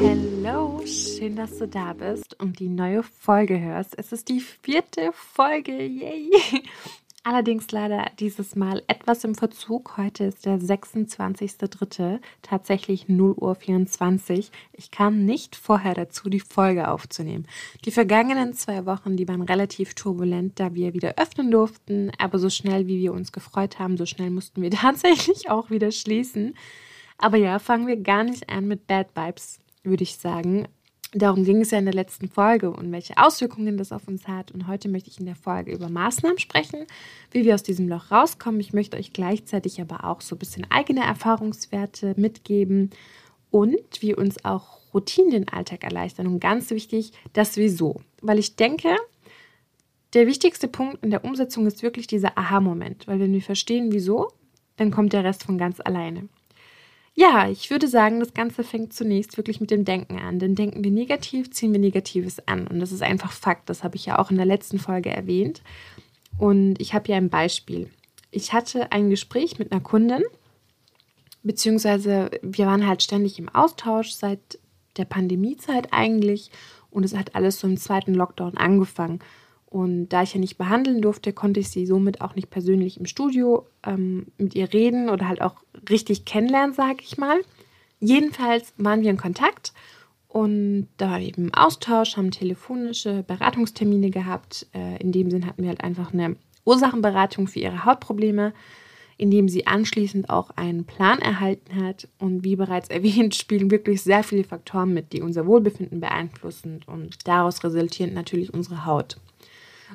Hallo, schön, dass du da bist und die neue Folge hörst. Es ist die vierte Folge, yay! Allerdings leider dieses Mal etwas im Verzug. Heute ist der 26.03. tatsächlich 0.24 Uhr. Ich kam nicht vorher dazu, die Folge aufzunehmen. Die vergangenen zwei Wochen, die waren relativ turbulent, da wir wieder öffnen durften. Aber so schnell, wie wir uns gefreut haben, so schnell mussten wir tatsächlich auch wieder schließen. Aber ja, fangen wir gar nicht an mit Bad Vibes, würde ich sagen. Darum ging es ja in der letzten Folge und welche Auswirkungen das auf uns hat. Und heute möchte ich in der Folge über Maßnahmen sprechen, wie wir aus diesem Loch rauskommen. Ich möchte euch gleichzeitig aber auch so ein bisschen eigene Erfahrungswerte mitgeben und wie uns auch Routinen den Alltag erleichtern. Und ganz wichtig, das Wieso. Weil ich denke, der wichtigste Punkt in der Umsetzung ist wirklich dieser Aha-Moment. Weil wenn wir verstehen, wieso, dann kommt der Rest von ganz alleine. Ja, ich würde sagen, das Ganze fängt zunächst wirklich mit dem Denken an. Denn denken wir negativ, ziehen wir Negatives an. Und das ist einfach Fakt. Das habe ich ja auch in der letzten Folge erwähnt. Und ich habe hier ein Beispiel. Ich hatte ein Gespräch mit einer Kundin, beziehungsweise wir waren halt ständig im Austausch seit der Pandemiezeit eigentlich. Und es hat alles so im zweiten Lockdown angefangen. Und da ich ja nicht behandeln durfte, konnte ich sie somit auch nicht persönlich im Studio ähm, mit ihr reden oder halt auch richtig kennenlernen, sage ich mal. Jedenfalls waren wir in Kontakt und da war eben Austausch, haben telefonische Beratungstermine gehabt. Äh, in dem Sinn hatten wir halt einfach eine Ursachenberatung für ihre Hautprobleme, indem sie anschließend auch einen Plan erhalten hat. Und wie bereits erwähnt, spielen wirklich sehr viele Faktoren mit, die unser Wohlbefinden beeinflussen und daraus resultierend natürlich unsere Haut.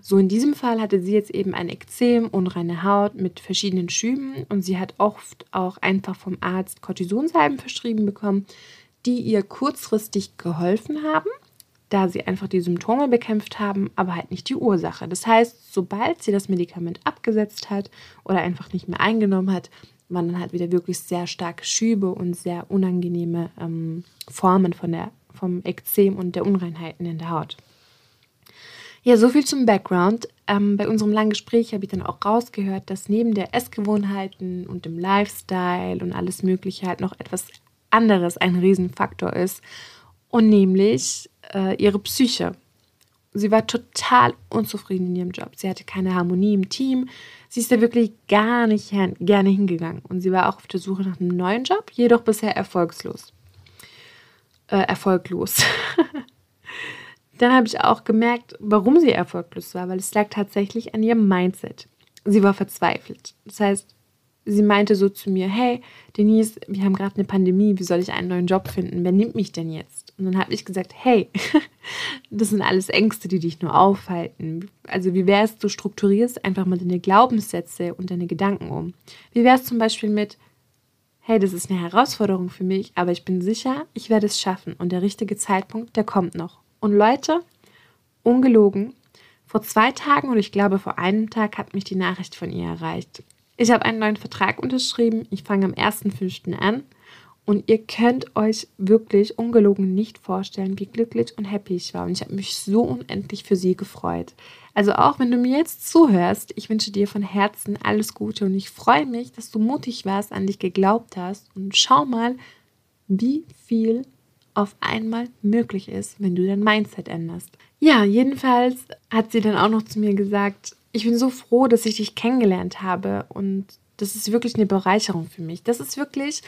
So in diesem Fall hatte sie jetzt eben ein Ekzem, unreine Haut mit verschiedenen Schüben und sie hat oft auch einfach vom Arzt Cortisonsalben verschrieben bekommen, die ihr kurzfristig geholfen haben, da sie einfach die Symptome bekämpft haben, aber halt nicht die Ursache. Das heißt, sobald sie das Medikament abgesetzt hat oder einfach nicht mehr eingenommen hat, waren dann halt wieder wirklich sehr starke Schübe und sehr unangenehme ähm, Formen von der, vom Ekzem und der Unreinheiten in der Haut. Ja, so viel zum Background. Ähm, bei unserem langen Gespräch habe ich dann auch rausgehört, dass neben der Essgewohnheiten und dem Lifestyle und alles Mögliche halt noch etwas anderes ein Riesenfaktor ist. Und nämlich äh, ihre Psyche. Sie war total unzufrieden in ihrem Job. Sie hatte keine Harmonie im Team. Sie ist da wirklich gar nicht gerne hingegangen. Und sie war auch auf der Suche nach einem neuen Job, jedoch bisher erfolgslos. Äh, erfolglos. Dann habe ich auch gemerkt, warum sie erfolglos war, weil es lag tatsächlich an ihrem Mindset. Sie war verzweifelt. Das heißt, sie meinte so zu mir, hey, Denise, wir haben gerade eine Pandemie, wie soll ich einen neuen Job finden? Wer nimmt mich denn jetzt? Und dann habe ich gesagt, hey, das sind alles Ängste, die dich nur aufhalten. Also wie wäre es, du strukturierst einfach mal deine Glaubenssätze und deine Gedanken um. Wie wäre es zum Beispiel mit, hey, das ist eine Herausforderung für mich, aber ich bin sicher, ich werde es schaffen und der richtige Zeitpunkt, der kommt noch. Und Leute, ungelogen, vor zwei Tagen oder ich glaube vor einem Tag hat mich die Nachricht von ihr erreicht. Ich habe einen neuen Vertrag unterschrieben. Ich fange am 1.5. an. Und ihr könnt euch wirklich ungelogen nicht vorstellen, wie glücklich und happy ich war. Und ich habe mich so unendlich für sie gefreut. Also auch wenn du mir jetzt zuhörst, ich wünsche dir von Herzen alles Gute und ich freue mich, dass du mutig warst, an dich geglaubt hast. Und schau mal, wie viel auf einmal möglich ist, wenn du dein Mindset änderst. Ja, jedenfalls hat sie dann auch noch zu mir gesagt, ich bin so froh, dass ich dich kennengelernt habe und das ist wirklich eine Bereicherung für mich. Das ist wirklich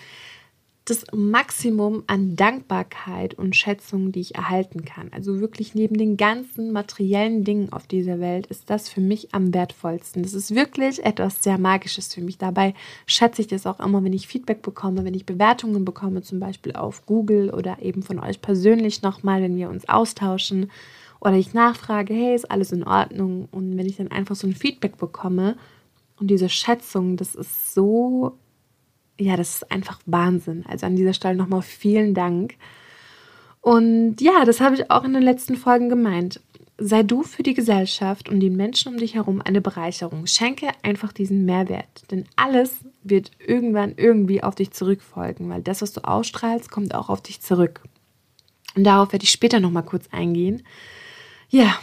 das Maximum an Dankbarkeit und Schätzung, die ich erhalten kann. Also wirklich neben den ganzen materiellen Dingen auf dieser Welt ist das für mich am wertvollsten. Das ist wirklich etwas sehr Magisches für mich. Dabei schätze ich das auch immer, wenn ich Feedback bekomme, wenn ich Bewertungen bekomme, zum Beispiel auf Google oder eben von euch persönlich nochmal, wenn wir uns austauschen oder ich nachfrage, hey, ist alles in Ordnung? Und wenn ich dann einfach so ein Feedback bekomme und diese Schätzung, das ist so ja, das ist einfach Wahnsinn. Also an dieser Stelle nochmal vielen Dank. Und ja, das habe ich auch in den letzten Folgen gemeint. Sei du für die Gesellschaft und den Menschen um dich herum eine Bereicherung. Schenke einfach diesen Mehrwert. Denn alles wird irgendwann irgendwie auf dich zurückfolgen, weil das, was du ausstrahlst, kommt auch auf dich zurück. Und darauf werde ich später nochmal kurz eingehen. Ja,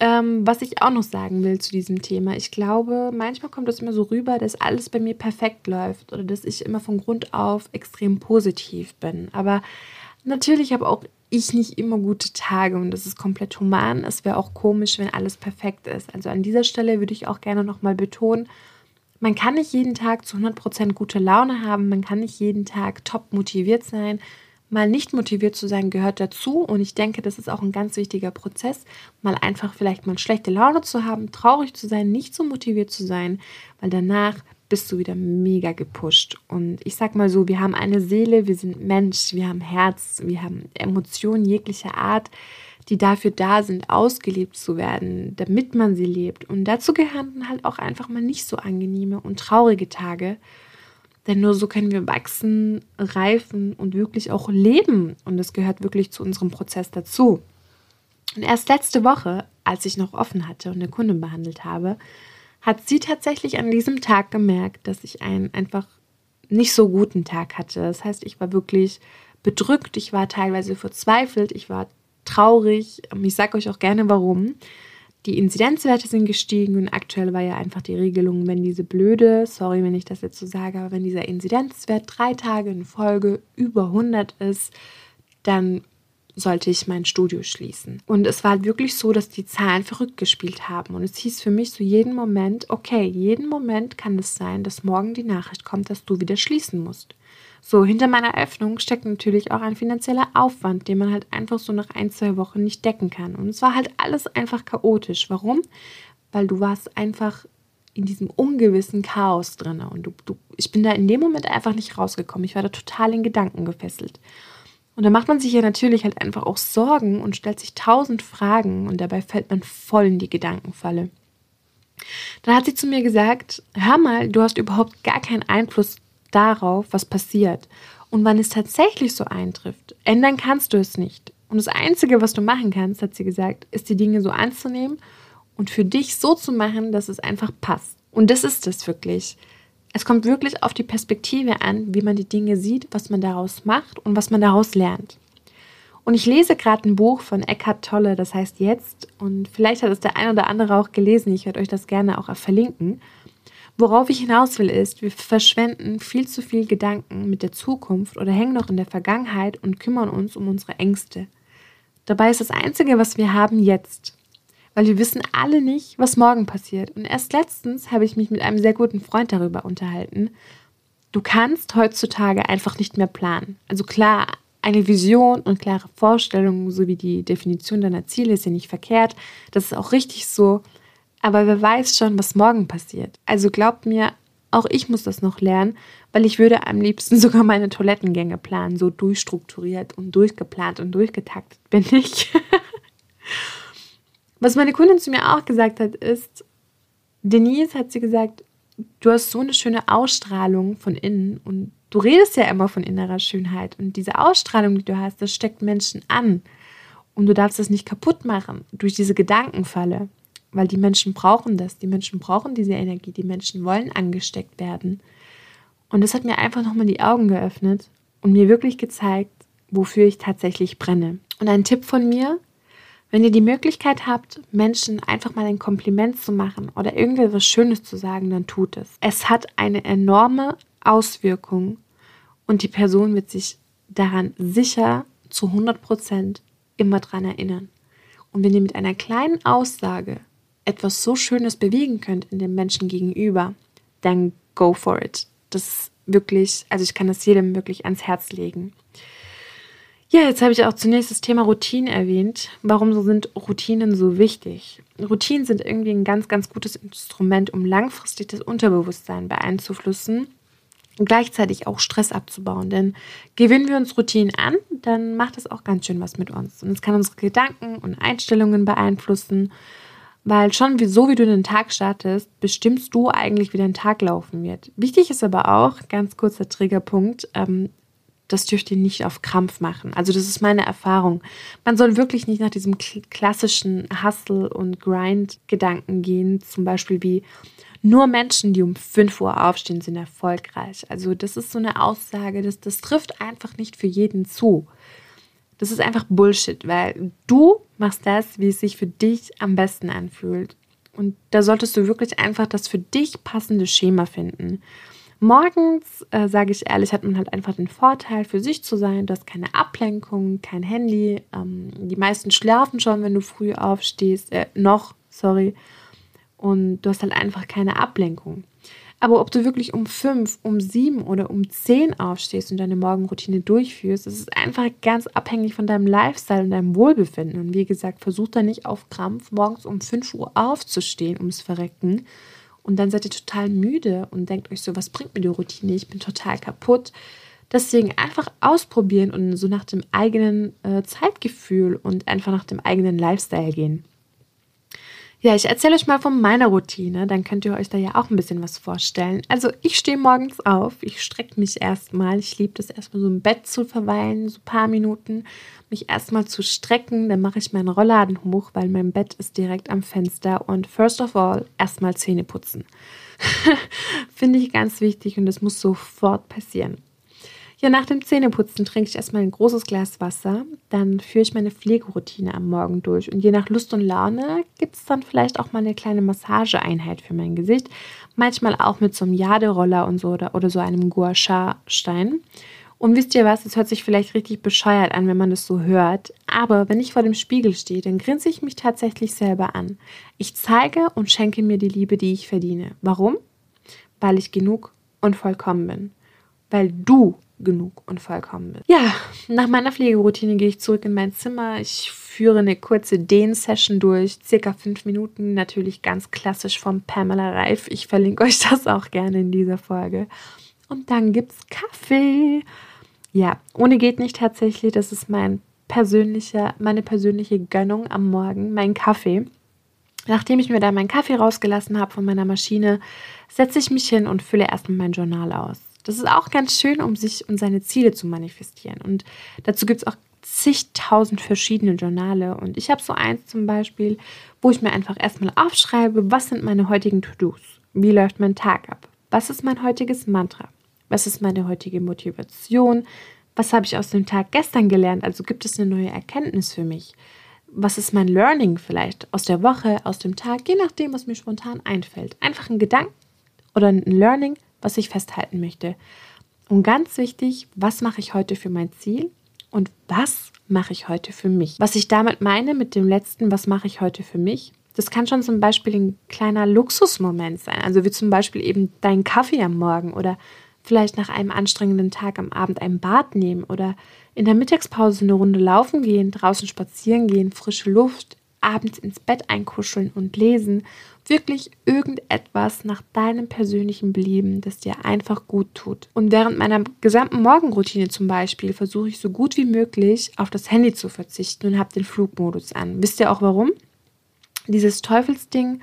ähm, was ich auch noch sagen will zu diesem Thema. Ich glaube, manchmal kommt es immer so rüber, dass alles bei mir perfekt läuft oder dass ich immer von Grund auf extrem positiv bin. Aber natürlich habe auch ich nicht immer gute Tage und das ist komplett human. Es wäre auch komisch, wenn alles perfekt ist. Also an dieser Stelle würde ich auch gerne nochmal betonen, man kann nicht jeden Tag zu 100% gute Laune haben, man kann nicht jeden Tag top motiviert sein mal nicht motiviert zu sein gehört dazu und ich denke, das ist auch ein ganz wichtiger Prozess, mal einfach vielleicht mal schlechte Laune zu haben, traurig zu sein, nicht so motiviert zu sein, weil danach bist du wieder mega gepusht. Und ich sag mal so, wir haben eine Seele, wir sind Mensch, wir haben Herz, wir haben Emotionen jeglicher Art, die dafür da sind, ausgelebt zu werden, damit man sie lebt. Und dazu gehören halt auch einfach mal nicht so angenehme und traurige Tage. Denn nur so können wir wachsen, reifen und wirklich auch leben. Und das gehört wirklich zu unserem Prozess dazu. Und erst letzte Woche, als ich noch offen hatte und eine Kundin behandelt habe, hat sie tatsächlich an diesem Tag gemerkt, dass ich einen einfach nicht so guten Tag hatte. Das heißt, ich war wirklich bedrückt, ich war teilweise verzweifelt, ich war traurig. Ich sage euch auch gerne warum. Die Inzidenzwerte sind gestiegen und aktuell war ja einfach die Regelung, wenn diese blöde, sorry, wenn ich das jetzt so sage, aber wenn dieser Inzidenzwert drei Tage in Folge über 100 ist, dann sollte ich mein Studio schließen. Und es war wirklich so, dass die Zahlen verrückt gespielt haben. Und es hieß für mich so jeden Moment, okay, jeden Moment kann es sein, dass morgen die Nachricht kommt, dass du wieder schließen musst. So, hinter meiner Öffnung steckt natürlich auch ein finanzieller Aufwand, den man halt einfach so nach ein, zwei Wochen nicht decken kann. Und es war halt alles einfach chaotisch. Warum? Weil du warst einfach in diesem ungewissen Chaos drin. Und du, du, ich bin da in dem Moment einfach nicht rausgekommen. Ich war da total in Gedanken gefesselt. Und da macht man sich ja natürlich halt einfach auch Sorgen und stellt sich tausend Fragen und dabei fällt man voll in die Gedankenfalle. Dann hat sie zu mir gesagt, hör mal, du hast überhaupt gar keinen Einfluss darauf, was passiert. Und wann es tatsächlich so eintrifft, ändern kannst du es nicht. Und das Einzige, was du machen kannst, hat sie gesagt, ist die Dinge so anzunehmen und für dich so zu machen, dass es einfach passt. Und das ist es wirklich. Es kommt wirklich auf die Perspektive an, wie man die Dinge sieht, was man daraus macht und was man daraus lernt. Und ich lese gerade ein Buch von Eckhart Tolle, das heißt Jetzt. Und vielleicht hat es der ein oder andere auch gelesen. Ich werde euch das gerne auch verlinken. Worauf ich hinaus will, ist, wir verschwenden viel zu viel Gedanken mit der Zukunft oder hängen noch in der Vergangenheit und kümmern uns um unsere Ängste. Dabei ist das Einzige, was wir haben, jetzt. Weil wir wissen alle nicht, was morgen passiert. Und erst letztens habe ich mich mit einem sehr guten Freund darüber unterhalten. Du kannst heutzutage einfach nicht mehr planen. Also klar, eine Vision und klare Vorstellungen sowie die Definition deiner Ziele ist ja nicht verkehrt. Das ist auch richtig so. Aber wer weiß schon, was morgen passiert. Also glaubt mir, auch ich muss das noch lernen, weil ich würde am liebsten sogar meine Toilettengänge planen. So durchstrukturiert und durchgeplant und durchgetaktet bin ich. was meine Kundin zu mir auch gesagt hat, ist, Denise hat sie gesagt, du hast so eine schöne Ausstrahlung von innen und du redest ja immer von innerer Schönheit und diese Ausstrahlung, die du hast, das steckt Menschen an und du darfst das nicht kaputt machen durch diese Gedankenfalle weil die Menschen brauchen das. Die Menschen brauchen diese Energie. Die Menschen wollen angesteckt werden. Und das hat mir einfach nochmal die Augen geöffnet und mir wirklich gezeigt, wofür ich tatsächlich brenne. Und ein Tipp von mir, wenn ihr die Möglichkeit habt, Menschen einfach mal ein Kompliment zu machen oder irgendetwas Schönes zu sagen, dann tut es. Es hat eine enorme Auswirkung und die Person wird sich daran sicher zu 100 Prozent immer dran erinnern. Und wenn ihr mit einer kleinen Aussage etwas so Schönes bewegen könnt in dem Menschen gegenüber, dann go for it. Das wirklich, also ich kann das jedem wirklich ans Herz legen. Ja, jetzt habe ich auch zunächst das Thema Routinen erwähnt. Warum sind Routinen so wichtig? Routinen sind irgendwie ein ganz, ganz gutes Instrument, um langfristig das Unterbewusstsein beeinzuflussen und gleichzeitig auch Stress abzubauen. Denn gewöhnen wir uns Routinen an, dann macht das auch ganz schön was mit uns. Und es kann unsere Gedanken und Einstellungen beeinflussen weil schon so wie du den Tag startest, bestimmst du eigentlich, wie dein Tag laufen wird. Wichtig ist aber auch, ganz kurzer Triggerpunkt, ähm, das dürft ihr nicht auf Krampf machen. Also das ist meine Erfahrung. Man soll wirklich nicht nach diesem klassischen Hustle- und Grind-Gedanken gehen, zum Beispiel wie nur Menschen, die um 5 Uhr aufstehen, sind erfolgreich. Also das ist so eine Aussage, das, das trifft einfach nicht für jeden zu. Das ist einfach Bullshit, weil du machst das, wie es sich für dich am besten anfühlt. Und da solltest du wirklich einfach das für dich passende Schema finden. Morgens, äh, sage ich ehrlich, hat man halt einfach den Vorteil, für sich zu sein. Du hast keine Ablenkung, kein Handy. Ähm, die meisten schlafen schon, wenn du früh aufstehst. Äh, noch, sorry. Und du hast halt einfach keine Ablenkung. Aber ob du wirklich um fünf, um sieben oder um zehn aufstehst und deine Morgenroutine durchführst, das ist einfach ganz abhängig von deinem Lifestyle und deinem Wohlbefinden. Und wie gesagt, versuch da nicht auf Krampf morgens um 5 Uhr aufzustehen, ums Verrecken. Und dann seid ihr total müde und denkt euch so, was bringt mir die Routine? Ich bin total kaputt. Deswegen einfach ausprobieren und so nach dem eigenen äh, Zeitgefühl und einfach nach dem eigenen Lifestyle gehen. Ja, ich erzähle euch mal von meiner Routine, dann könnt ihr euch da ja auch ein bisschen was vorstellen. Also ich stehe morgens auf, ich strecke mich erstmal. Ich liebe das erstmal so im Bett zu verweilen, so ein paar Minuten, mich erstmal zu strecken. Dann mache ich meinen Rollladen hoch, weil mein Bett ist direkt am Fenster. Und first of all, erstmal Zähne putzen. Finde ich ganz wichtig und das muss sofort passieren. Ja, nach dem Zähneputzen trinke ich erstmal ein großes Glas Wasser. Dann führe ich meine Pflegeroutine am Morgen durch. Und je nach Lust und Laune gibt es dann vielleicht auch mal eine kleine Massageeinheit für mein Gesicht. Manchmal auch mit so einem Jaderoller und so oder, oder so einem Gua Sha-Stein. Und wisst ihr was, es hört sich vielleicht richtig bescheuert an, wenn man das so hört. Aber wenn ich vor dem Spiegel stehe, dann grinse ich mich tatsächlich selber an. Ich zeige und schenke mir die Liebe, die ich verdiene. Warum? Weil ich genug und vollkommen bin. Weil du genug und vollkommen bin. Ja, nach meiner Pflegeroutine gehe ich zurück in mein Zimmer. Ich führe eine kurze Dehn-Session durch, circa fünf Minuten, natürlich ganz klassisch vom Pamela Reif. Ich verlinke euch das auch gerne in dieser Folge. Und dann gibt es Kaffee. Ja, ohne geht nicht tatsächlich. Das ist mein persönlicher, meine persönliche Gönnung am Morgen, mein Kaffee. Nachdem ich mir da meinen Kaffee rausgelassen habe von meiner Maschine, setze ich mich hin und fülle erstmal mein Journal aus. Das ist auch ganz schön, um sich und seine Ziele zu manifestieren. Und dazu gibt es auch zigtausend verschiedene Journale. Und ich habe so eins zum Beispiel, wo ich mir einfach erstmal aufschreibe, was sind meine heutigen To-Dos? Wie läuft mein Tag ab? Was ist mein heutiges Mantra? Was ist meine heutige Motivation? Was habe ich aus dem Tag gestern gelernt? Also gibt es eine neue Erkenntnis für mich? Was ist mein Learning vielleicht aus der Woche, aus dem Tag, je nachdem, was mir spontan einfällt? Einfach ein Gedanken oder ein Learning, was ich festhalten möchte. Und ganz wichtig, was mache ich heute für mein Ziel und was mache ich heute für mich? Was ich damit meine mit dem letzten, was mache ich heute für mich? Das kann schon zum Beispiel ein kleiner Luxusmoment sein. Also wie zum Beispiel eben dein Kaffee am Morgen oder vielleicht nach einem anstrengenden Tag am Abend ein Bad nehmen oder in der Mittagspause eine Runde laufen gehen, draußen spazieren gehen, frische Luft, abends ins Bett einkuscheln und lesen. Wirklich irgendetwas nach deinem persönlichen Belieben, das dir einfach gut tut. Und während meiner gesamten Morgenroutine zum Beispiel versuche ich so gut wie möglich auf das Handy zu verzichten und habe den Flugmodus an. Wisst ihr auch warum? Dieses Teufelsding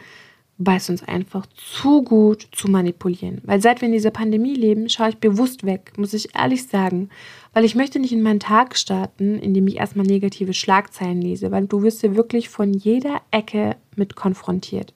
weiß uns einfach zu gut zu manipulieren. Weil seit wir in dieser Pandemie leben, schaue ich bewusst weg, muss ich ehrlich sagen. Weil ich möchte nicht in meinen Tag starten, indem ich erstmal negative Schlagzeilen lese, weil du wirst ja wirklich von jeder Ecke mit konfrontiert.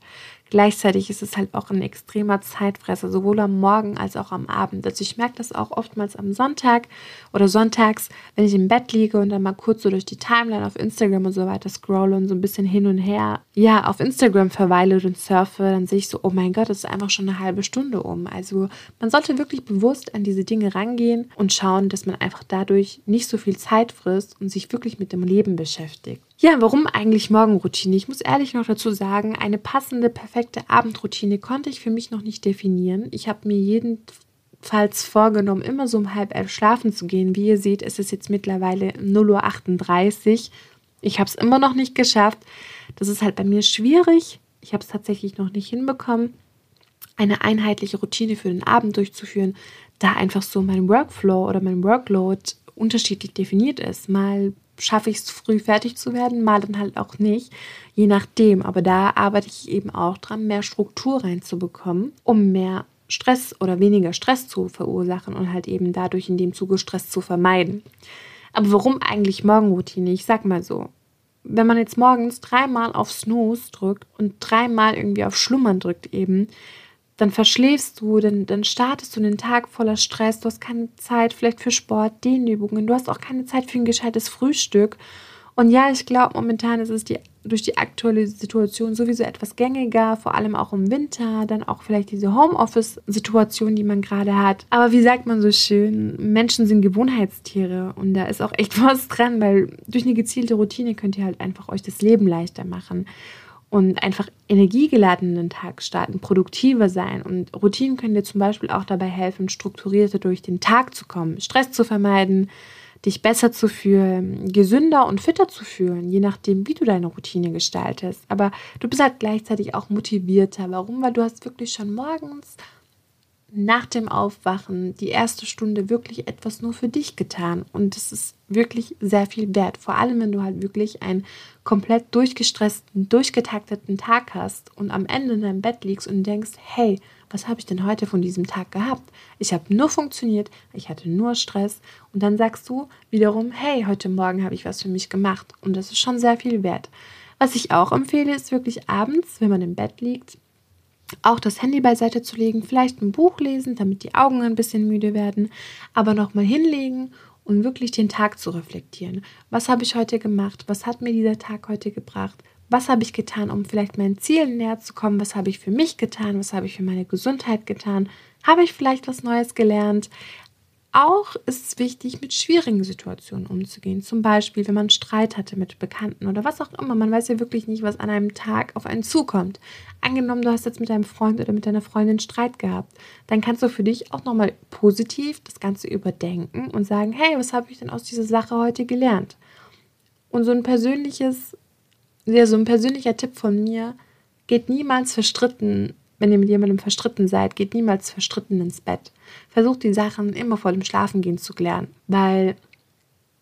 Gleichzeitig ist es halt auch ein extremer Zeitfresser, sowohl am Morgen als auch am Abend. Also ich merke das auch oftmals am Sonntag oder sonntags, wenn ich im Bett liege und dann mal kurz so durch die Timeline auf Instagram und so weiter scrolle und so ein bisschen hin und her, ja, auf Instagram verweile und surfe, dann sehe ich so, oh mein Gott, das ist einfach schon eine halbe Stunde um. Also man sollte wirklich bewusst an diese Dinge rangehen und schauen, dass man einfach dadurch nicht so viel Zeit frisst und sich wirklich mit dem Leben beschäftigt. Ja, warum eigentlich Morgenroutine? Ich muss ehrlich noch dazu sagen, eine passende, perfekte Abendroutine konnte ich für mich noch nicht definieren. Ich habe mir jedenfalls vorgenommen, immer so um halb elf schlafen zu gehen. Wie ihr seht, ist es jetzt mittlerweile 0.38 Uhr. Ich habe es immer noch nicht geschafft. Das ist halt bei mir schwierig. Ich habe es tatsächlich noch nicht hinbekommen, eine einheitliche Routine für den Abend durchzuführen, da einfach so mein Workflow oder mein Workload unterschiedlich definiert ist. Mal schaffe ich es früh fertig zu werden, mal dann halt auch nicht, je nachdem. Aber da arbeite ich eben auch dran, mehr Struktur reinzubekommen, um mehr Stress oder weniger Stress zu verursachen und halt eben dadurch in dem Zuge Stress zu vermeiden. Aber warum eigentlich Morgenroutine? Ich sag mal so. Wenn man jetzt morgens dreimal auf Snooze drückt und dreimal irgendwie auf Schlummern drückt eben, dann verschläfst du, dann, dann startest du den Tag voller Stress, du hast keine Zeit vielleicht für Sport, Dehnübungen, du hast auch keine Zeit für ein gescheites Frühstück. Und ja, ich glaube, momentan ist es die, durch die aktuelle Situation sowieso etwas gängiger, vor allem auch im Winter, dann auch vielleicht diese Homeoffice-Situation, die man gerade hat. Aber wie sagt man so schön, Menschen sind Gewohnheitstiere und da ist auch echt was dran, weil durch eine gezielte Routine könnt ihr halt einfach euch das Leben leichter machen und einfach energiegeladenen Tag starten, produktiver sein. Und Routinen können dir zum Beispiel auch dabei helfen, strukturierter durch den Tag zu kommen, Stress zu vermeiden, dich besser zu fühlen, gesünder und fitter zu fühlen, je nachdem, wie du deine Routine gestaltest. Aber du bist halt gleichzeitig auch motivierter. Warum? Weil du hast wirklich schon morgens nach dem Aufwachen die erste Stunde wirklich etwas nur für dich getan. Und es ist wirklich sehr viel wert. Vor allem, wenn du halt wirklich einen komplett durchgestressten, durchgetakteten Tag hast und am Ende in deinem Bett liegst und denkst, hey, was habe ich denn heute von diesem Tag gehabt? Ich habe nur funktioniert, ich hatte nur Stress. Und dann sagst du wiederum, hey, heute Morgen habe ich was für mich gemacht. Und das ist schon sehr viel wert. Was ich auch empfehle, ist wirklich abends, wenn man im Bett liegt, auch das Handy beiseite zu legen, vielleicht ein Buch lesen, damit die Augen ein bisschen müde werden, aber nochmal hinlegen und wirklich den Tag zu reflektieren. Was habe ich heute gemacht? Was hat mir dieser Tag heute gebracht? Was habe ich getan, um vielleicht meinen Zielen näher zu kommen? Was habe ich für mich getan? Was habe ich für meine Gesundheit getan? Habe ich vielleicht was Neues gelernt? Auch ist es wichtig, mit schwierigen Situationen umzugehen. Zum Beispiel, wenn man Streit hatte mit Bekannten oder was auch immer. Man weiß ja wirklich nicht, was an einem Tag auf einen zukommt. Angenommen, du hast jetzt mit deinem Freund oder mit deiner Freundin Streit gehabt, dann kannst du für dich auch nochmal positiv das Ganze überdenken und sagen, hey, was habe ich denn aus dieser Sache heute gelernt? Und so ein persönliches, ja, so ein persönlicher Tipp von mir, geht niemals verstritten wenn ihr mit jemandem verstritten seid, geht niemals verstritten ins Bett. Versucht die Sachen immer vor dem Schlafengehen zu klären, weil,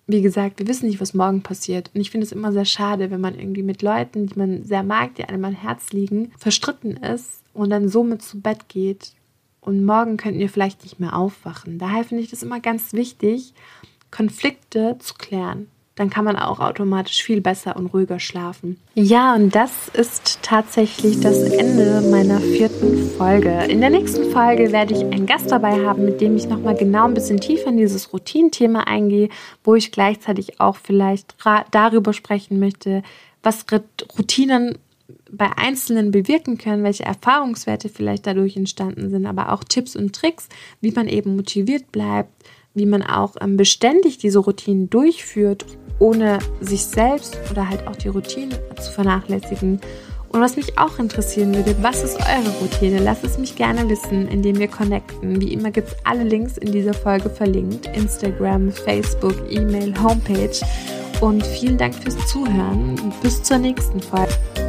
wie gesagt, wir wissen nicht, was morgen passiert. Und ich finde es immer sehr schade, wenn man irgendwie mit Leuten, die man sehr mag, die einem am Herz liegen, verstritten ist und dann somit zu Bett geht. Und morgen könnten ihr vielleicht nicht mehr aufwachen. Daher finde ich das immer ganz wichtig, Konflikte zu klären dann kann man auch automatisch viel besser und ruhiger schlafen. Ja, und das ist tatsächlich das Ende meiner vierten Folge. In der nächsten Folge werde ich einen Gast dabei haben, mit dem ich nochmal genau ein bisschen tiefer in dieses Routinenthema eingehe, wo ich gleichzeitig auch vielleicht darüber sprechen möchte, was Routinen bei Einzelnen bewirken können, welche Erfahrungswerte vielleicht dadurch entstanden sind, aber auch Tipps und Tricks, wie man eben motiviert bleibt, wie man auch ähm, beständig diese Routinen durchführt, ohne sich selbst oder halt auch die Routine zu vernachlässigen. Und was mich auch interessieren würde, was ist eure Routine? Lasst es mich gerne wissen, indem wir connecten. Wie immer gibt es alle Links in dieser Folge verlinkt. Instagram, Facebook, E-Mail, Homepage. Und vielen Dank fürs Zuhören. Bis zur nächsten Folge.